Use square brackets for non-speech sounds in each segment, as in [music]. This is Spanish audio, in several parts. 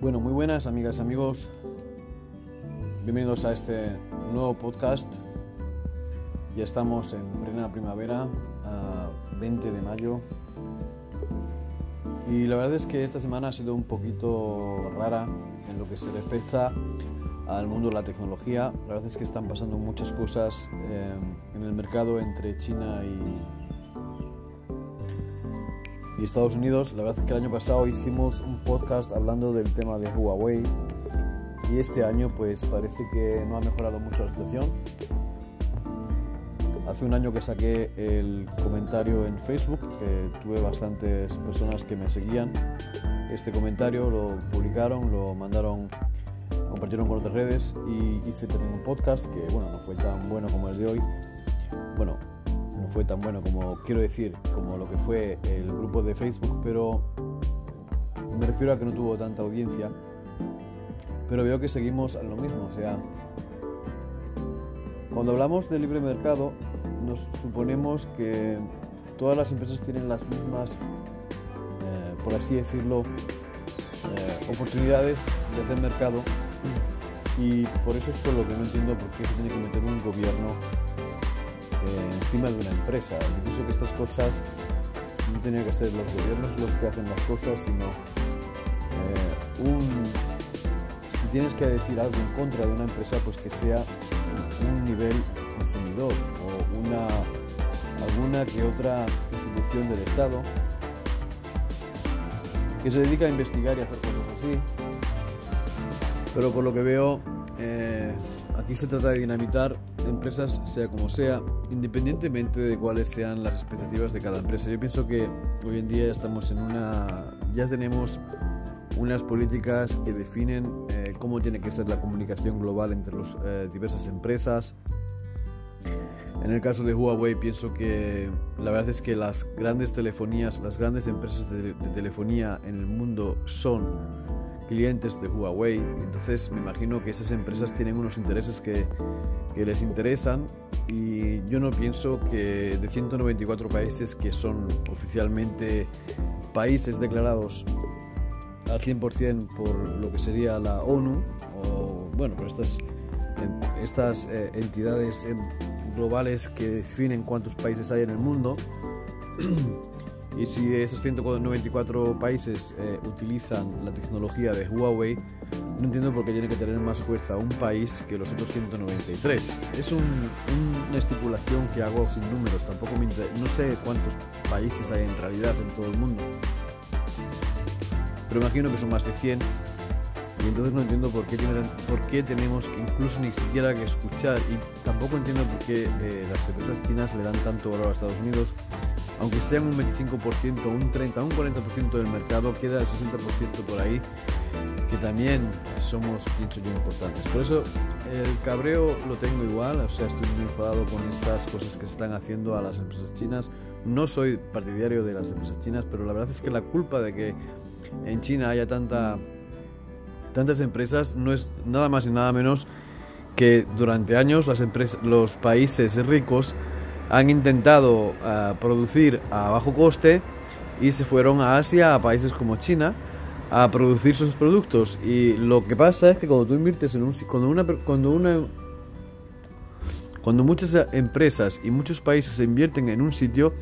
Bueno, muy buenas amigas amigos. Bienvenidos a este nuevo podcast. Ya estamos en plena primavera, a 20 de mayo. Y la verdad es que esta semana ha sido un poquito rara en lo que se respecta al mundo de la tecnología. La verdad es que están pasando muchas cosas eh, en el mercado entre China y, y Estados Unidos. La verdad es que el año pasado hicimos un podcast hablando del tema de Huawei y este año pues parece que no ha mejorado mucho la situación. Hace un año que saqué el comentario en Facebook, tuve bastantes personas que me seguían. Este comentario lo publicaron, lo mandaron, compartieron con otras redes y hice también un podcast que bueno, no fue tan bueno como el de hoy. Bueno, no fue tan bueno como quiero decir, como lo que fue el grupo de Facebook, pero me refiero a que no tuvo tanta audiencia. Pero veo que seguimos a lo mismo, o sea, cuando hablamos de libre mercado, nos suponemos que todas las empresas tienen las mismas, eh, por así decirlo, eh, oportunidades de hacer mercado y por eso es por lo que no entiendo por qué se tiene que meter un gobierno eh, encima de una empresa. Yo pienso que estas cosas no tenían que ser los gobiernos los que hacen las cosas, sino eh, un, si tienes que decir algo en contra de una empresa, pues que sea un nivel consumidor o una, alguna que otra institución del Estado que se dedica a investigar y hacer cosas así. Pero por lo que veo, eh, aquí se trata de dinamitar empresas, sea como sea, independientemente de cuáles sean las expectativas de cada empresa. Yo pienso que hoy en día ya estamos en una, ya tenemos unas políticas que definen eh, cómo tiene que ser la comunicación global entre las eh, diversas empresas. En el caso de Huawei pienso que la verdad es que las grandes telefonías, las grandes empresas de, de telefonía en el mundo son clientes de Huawei. Entonces me imagino que esas empresas tienen unos intereses que, que, les interesan y yo no pienso que de 194 países que son oficialmente países declarados al 100% por lo que sería la ONU o bueno, por estas, estas eh, entidades globales que definen cuántos países hay en el mundo. [clears throat] Y si esos 194 países eh, utilizan la tecnología de Huawei, no entiendo por qué tiene que tener más fuerza un país que los otros 193. Es un, una estipulación que hago sin números, tampoco me no sé cuántos países hay en realidad en todo el mundo. Pero imagino que son más de 100 y entonces no entiendo por qué, qué tenemos incluso ni siquiera que escuchar y tampoco entiendo por qué eh, las empresas chinas le dan tanto valor a Estados Unidos aunque sean un 25%, un 30, un 40% del mercado, queda el 60% por ahí, que también somos, pienso yo, importantes. Por eso el cabreo lo tengo igual, o sea, estoy muy enfadado con estas cosas que se están haciendo a las empresas chinas. No soy partidario de las empresas chinas, pero la verdad es que la culpa de que en China haya tanta, tantas empresas no es nada más y nada menos que durante años las empresas, los países ricos han intentado uh, producir a bajo coste y se fueron a Asia, a países como China, a producir sus productos. Y lo que pasa es que cuando tú inviertes en un... Cuando una... Cuando una cuando muchas empresas y muchos países se invierten en un sitio,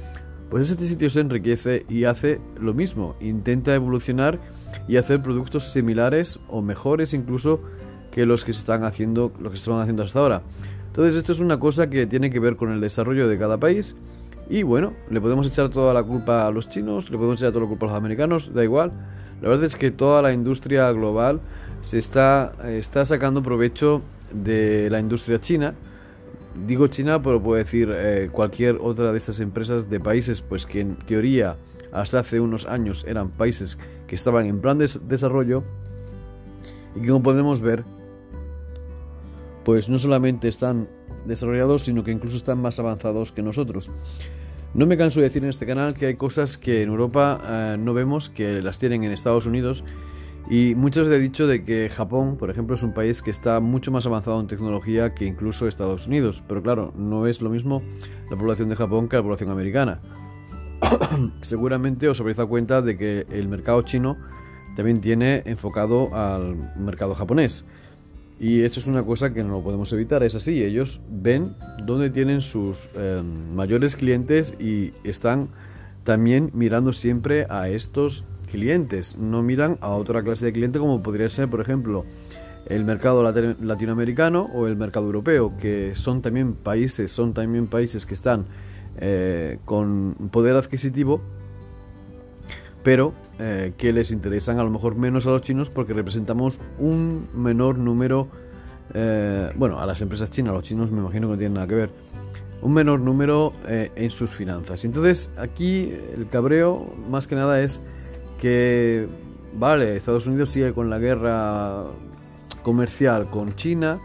pues ese sitio se enriquece y hace lo mismo, intenta evolucionar y hacer productos similares o mejores incluso que los que se están haciendo, lo que se están haciendo hasta ahora. Entonces esto es una cosa que tiene que ver con el desarrollo de cada país y bueno, le podemos echar toda la culpa a los chinos, le podemos echar toda la culpa a los americanos, da igual. La verdad es que toda la industria global se está, está sacando provecho de la industria china. Digo China, pero puedo decir eh, cualquier otra de estas empresas de países, pues que en teoría hasta hace unos años eran países que estaban en plan de desarrollo y que como podemos ver pues no solamente están desarrollados, sino que incluso están más avanzados que nosotros. No me canso de decir en este canal que hay cosas que en Europa eh, no vemos, que las tienen en Estados Unidos. Y muchas veces he dicho de que Japón, por ejemplo, es un país que está mucho más avanzado en tecnología que incluso Estados Unidos. Pero claro, no es lo mismo la población de Japón que la población americana. [coughs] Seguramente os habréis dado cuenta de que el mercado chino también tiene enfocado al mercado japonés. Y eso es una cosa que no podemos evitar, es así, ellos ven dónde tienen sus eh, mayores clientes y están también mirando siempre a estos clientes, no miran a otra clase de cliente como podría ser, por ejemplo, el mercado latinoamericano o el mercado europeo, que son también países, son también países que están eh, con poder adquisitivo, pero eh, que les interesan a lo mejor menos a los chinos porque representamos un menor número, eh, bueno, a las empresas chinas, a los chinos me imagino que no tienen nada que ver, un menor número en sus finanzas. Entonces aquí el cabreo más que nada es que, vale, Estados Unidos sigue con la guerra comercial con China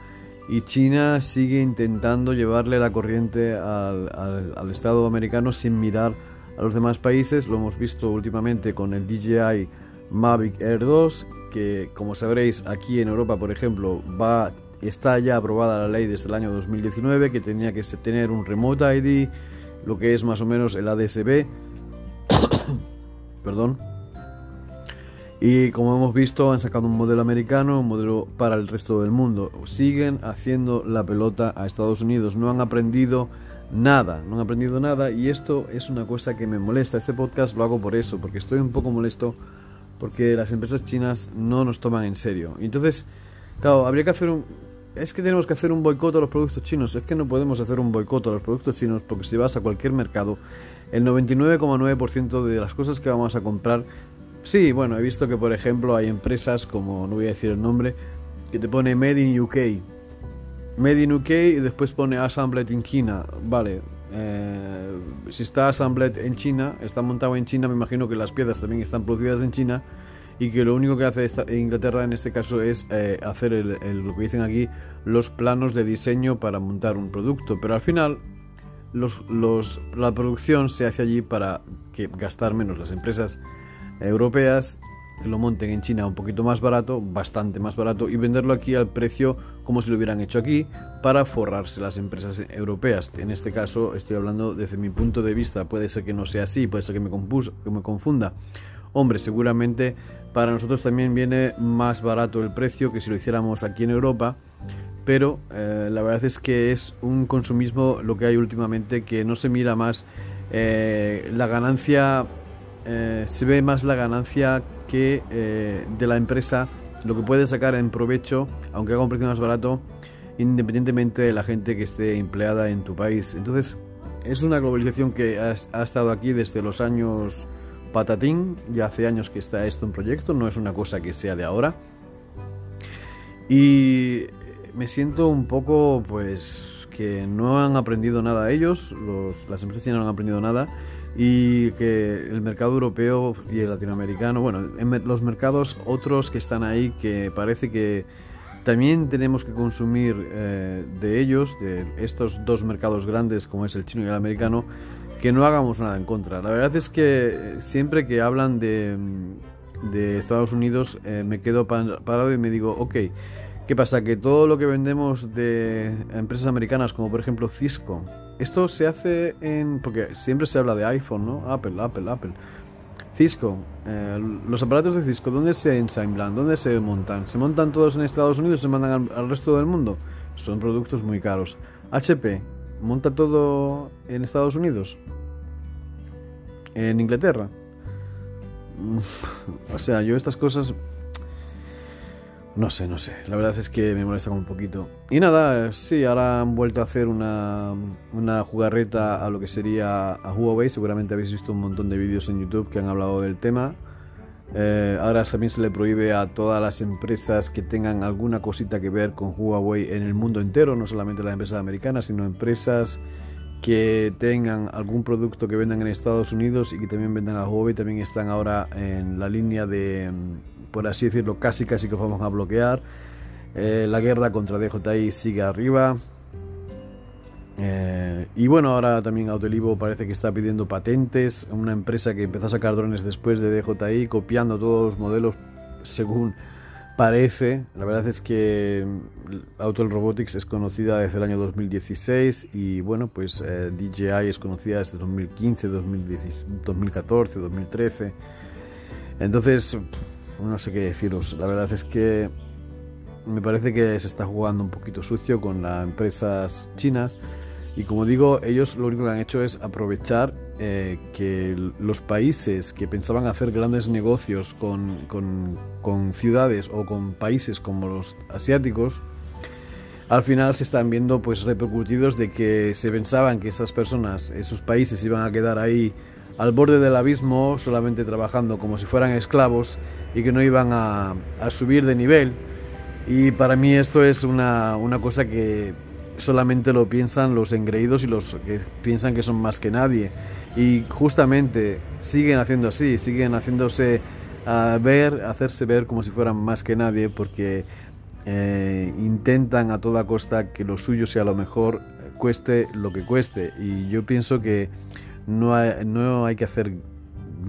y China sigue intentando llevarle la corriente al, al Estado americano sin mirar a los demás países. Lo hemos visto últimamente con el DJI Mavic Air 2, que como sabréis aquí en Europa, por ejemplo, va está ya aprobada la ley desde el año 2019 que tenía que tener un Remote ID, lo que es más o menos el ADSB. [coughs] Perdón. Y como hemos visto, han sacado un modelo americano, un modelo para el resto del mundo. Siguen haciendo la pelota a Estados Unidos. No han aprendido nada, no han aprendido nada y esto es una cosa que me molesta. Este podcast lo hago por eso, porque estoy un poco molesto porque las empresas chinas no nos toman en serio. Entonces, claro, habría que hacer un... Es que tenemos que hacer un boicot a los productos chinos. Es que no podemos hacer un boicot a los productos chinos porque si vas a cualquier mercado, el 99,9% de las cosas que vamos a comprar... Sí, bueno, he visto que por ejemplo hay empresas como, no voy a decir el nombre, que te pone Made in UK Made in UK y después pone Assembled in China. Vale, eh, si está Assembled en China, está montado en China, me imagino que las piezas también están producidas en China y que lo único que hace Inglaterra en este caso es eh, hacer el, lo que dicen aquí los planos de diseño para montar un producto. Pero al final la producción se hace allí para que gastar menos las empresas europeas lo monten en China un poquito más barato, bastante más barato, y venderlo aquí al precio como si lo hubieran hecho aquí para forrarse las empresas europeas. En este caso estoy hablando desde mi punto de vista, puede ser que no sea así, puede ser que me, que me confunda. Hombre, seguramente para nosotros también viene más barato el precio que si lo hiciéramos aquí en Europa, pero eh, la verdad es que es un consumismo lo que hay últimamente que no se mira más eh, la ganancia, eh, se ve más la ganancia que eh, de la empresa lo que puede sacar en provecho, aunque haga un precio más barato, independientemente de la gente que esté empleada en tu país. Entonces, es una globalización que ha, estado aquí desde los años patatín, ya hace años que está esto en proyecto, no es una cosa que sea de ahora. Y me siento un poco, pues, que no han aprendido nada ellos, los, las empresas no han aprendido nada y que el mercado europeo y el latinoamericano, bueno, en los mercados otros que están ahí que parece que también tenemos que consumir eh, de ellos, de estos dos mercados grandes como es el chino y el americano, que no hagamos nada en contra. La verdad es que siempre que hablan de, de Estados Unidos eh, me quedo parado y me digo, ok, ¿qué pasa? Que todo lo que vendemos de empresas americanas como por ejemplo Cisco, esto se hace en... porque siempre se habla de iPhone, ¿no? Apple, Apple, Apple. Cisco, eh, los aparatos de Cisco, ¿dónde se ensamblan? ¿Dónde se montan? ¿Se montan todos en Estados Unidos se mandan al, resto del mundo? Son productos muy caros. HP, ¿monta todo en Estados Unidos? ¿En Inglaterra? [laughs] o sea, yo estas cosas no sé, no sé. La verdad es que me molesta un poquito. Y nada, sí, ahora han vuelto a hacer una, una jugarreta a lo que sería a Huawei. Seguramente habéis visto un montón de vídeos en YouTube que han hablado del tema. Eh, ahora también se le prohíbe a todas las empresas que tengan alguna cosita que ver con Huawei en el mundo entero, no solamente las empresas americanas, sino empresas que tengan algún producto que vendan en Estados Unidos y que también vendan a Huawei, también están ahora en la línea de por así decirlo, casi casi que vamos a bloquear. Eh, la guerra contra DJI sigue arriba. Eh, y bueno, ahora también Autolivo parece que está pidiendo patentes. Una empresa que empezó a sacar drones después de DJI, copiando todos los modelos según parece. La verdad es que mm, Auto Robotics es conocida desde el año 2016 y bueno, pues eh, DJI es conocida desde 2015, 2014, 2013. Entonces, no sé qué deciros. La verdad es que me parece que se está jugando un poquito sucio con las empresas chinas y como digo, ellos lo único que han hecho es aprovechar eh, que los países que pensaban hacer grandes negocios con, con, ciudades o con países como los asiáticos, al final se están viendo pues repercutidos de que se pensaban que esas personas, esos países iban a quedar ahí al borde del abismo solamente trabajando como si fueran esclavos y que no iban a, a subir de nivel. Y para mí esto es una, una cosa que solamente lo piensan los engreídos y los que piensan que son más que nadie. Y justamente siguen haciendo así, siguen haciéndose a ver, hacerse ver como si fueran más que nadie, porque eh, intentan a toda costa que lo suyo sea lo mejor, cueste lo que cueste. Y yo pienso que no hay, no hay que hacer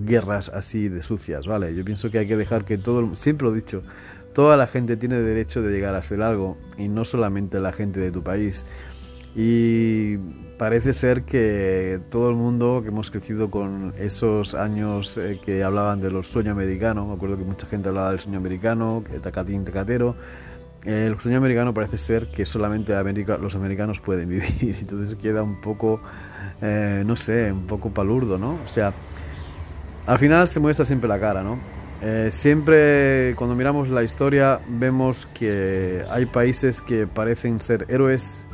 guerras así de sucias, ¿vale? Yo pienso que hay que dejar que todo, siempre lo he dicho, toda la gente tiene derecho de llegar a ser algo y no solamente la gente de tu país. Y parece ser que todo el mundo que hemos crecido con esos años eh, que hablaban de los sueños americanos, me acuerdo que mucha gente hablaba del sueño americano, tacatín, tacatero, el sueño americano parece ser que solamente los americanos pueden [laughs] vivir, entonces queda un poco, eh, no sé, un poco palurdo, ¿no? O sea, al final se muestra siempre la cara, ¿no? Eh, siempre cuando miramos la historia vemos que hay países que parecen ser héroes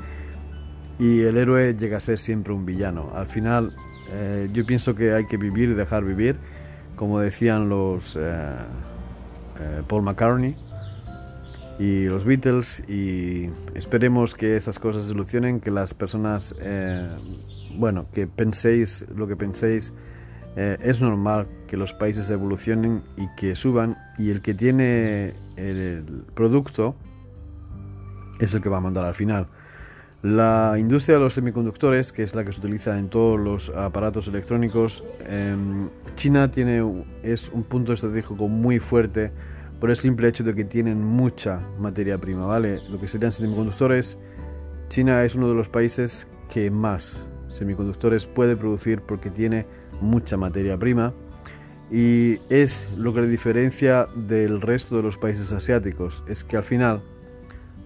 y el héroe llega a ser siempre un villano. Al final eh, yo pienso que hay que vivir y dejar vivir, como decían los eh, Paul McCartney y los Beatles y esperemos que estas cosas solucionen, que las personas, bueno, que penséis lo que penséis eh, es normal que los países evolucionen y que suban y el que tiene el producto es el que va a mandar al final. La industria de los semiconductores, que es la que se utiliza en todos los aparatos electrónicos, em, China tiene, es un punto estratégico muy fuerte por el simple hecho de que tienen mucha materia prima, ¿vale? Lo que serían semiconductores, China es uno de los países que más semiconductores puede producir porque tiene mucha materia prima y es lo que le diferencia del resto de los países asiáticos, es que al final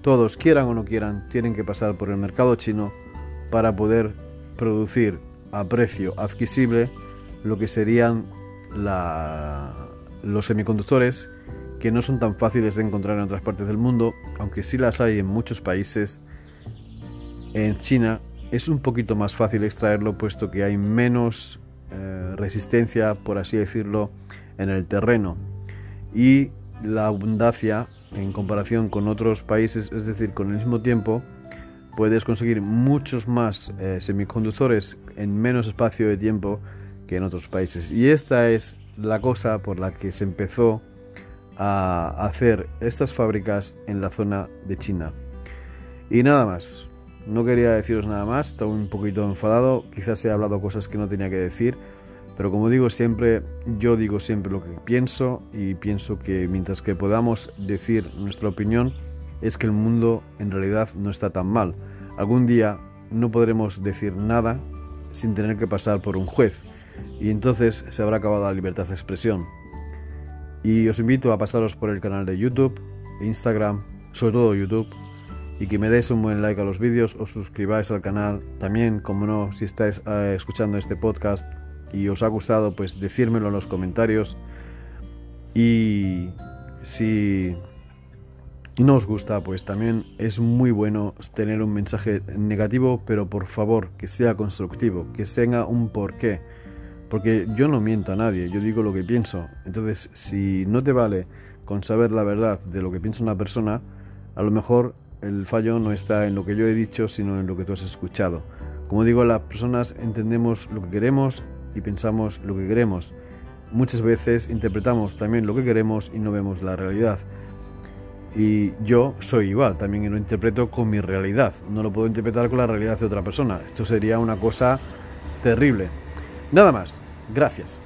todos, quieran o no quieran, tienen que pasar por el mercado chino para poder producir a precio adquisible lo que serían los semiconductores que no son tan fáciles de encontrar en otras partes del mundo, aunque sí las hay en muchos países. En China es un poquito más fácil extraerlo puesto que hay menos eh, resistencia, por así decirlo, en el terreno. Y la abundancia en comparación con otros países, es decir, con el mismo tiempo, puedes conseguir muchos más eh, semiconductores en menos espacio de tiempo que en otros países. Y esta es la cosa por la que se empezó a hacer estas fábricas en la zona de China. Y nada más. No quería deciros nada más, estaba un poquito enfadado, quizás he hablado cosas que no tenía que decir, pero como digo siempre, yo digo siempre lo que pienso y pienso que mientras que podamos decir nuestra opinión, es que el mundo en realidad no está tan mal. Algún día no podremos decir nada sin tener que pasar por un juez y entonces se habrá acabado la libertad de expresión. Y os invito a pasaros por el canal de YouTube, Instagram, sobre todo YouTube, y que me deis un buen like a los vídeos, os suscribáis al canal. También, como no, si estáis eh, escuchando este podcast y os ha gustado, pues decírmelo en los comentarios. Y si no os gusta, pues también es muy bueno tener un mensaje negativo, pero por favor, que sea constructivo, que tenga un porqué. Porque yo no miento a nadie, yo digo lo que pienso. Entonces, si no te vale con saber la verdad de lo que piensa una persona, a lo mejor el fallo no está en lo que yo he dicho, sino en lo que tú has escuchado. Como digo, las personas entendemos lo que queremos y pensamos lo que queremos. Muchas veces interpretamos también lo que queremos y no vemos la realidad. Y yo soy igual, también lo interpreto con mi realidad. No lo puedo interpretar con la realidad de otra persona. Esto sería una cosa terrible. Nada más. Gracias.